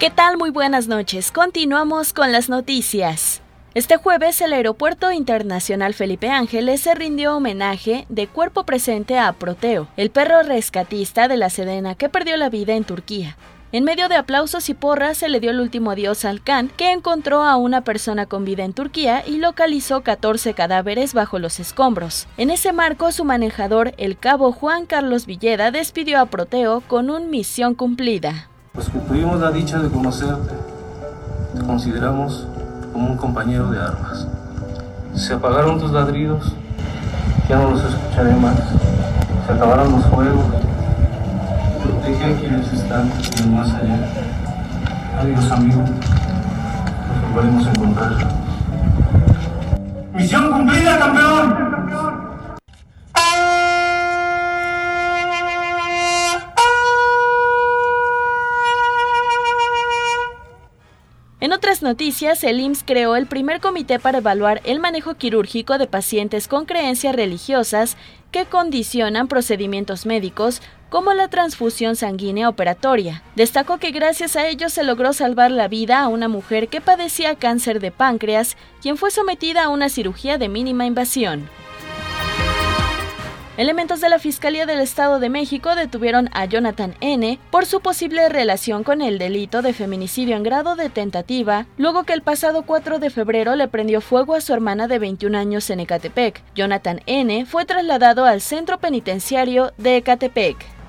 ¿Qué tal? Muy buenas noches. Continuamos con las noticias. Este jueves el Aeropuerto Internacional Felipe Ángeles se rindió homenaje de cuerpo presente a Proteo, el perro rescatista de la Sedena que perdió la vida en Turquía. En medio de aplausos y porras se le dio el último adiós al can, que encontró a una persona con vida en Turquía y localizó 14 cadáveres bajo los escombros. En ese marco, su manejador, el cabo Juan Carlos Villeda, despidió a Proteo con un misión cumplida. Pues que tuvimos la dicha de conocerte, te consideramos como un compañero de armas. Se apagaron tus ladridos, ya no los escucharé más. Se acabaron los fuegos. Protege a quienes están en el más allá. Adiós, amigo. Nos volveremos a encontrar. ¡Misión cumplida, campeón! Noticias, el IMSS creó el primer comité para evaluar el manejo quirúrgico de pacientes con creencias religiosas que condicionan procedimientos médicos como la transfusión sanguínea operatoria. Destacó que gracias a ello se logró salvar la vida a una mujer que padecía cáncer de páncreas, quien fue sometida a una cirugía de mínima invasión. Elementos de la Fiscalía del Estado de México detuvieron a Jonathan N. por su posible relación con el delito de feminicidio en grado de tentativa, luego que el pasado 4 de febrero le prendió fuego a su hermana de 21 años en Ecatepec. Jonathan N. fue trasladado al centro penitenciario de Ecatepec.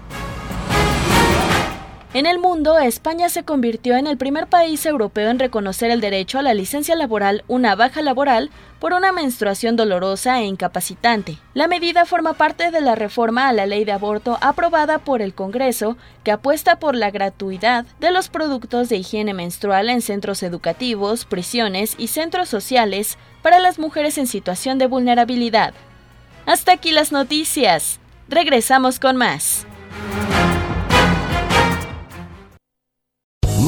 En el mundo, España se convirtió en el primer país europeo en reconocer el derecho a la licencia laboral, una baja laboral, por una menstruación dolorosa e incapacitante. La medida forma parte de la reforma a la ley de aborto aprobada por el Congreso, que apuesta por la gratuidad de los productos de higiene menstrual en centros educativos, prisiones y centros sociales para las mujeres en situación de vulnerabilidad. Hasta aquí las noticias. Regresamos con más.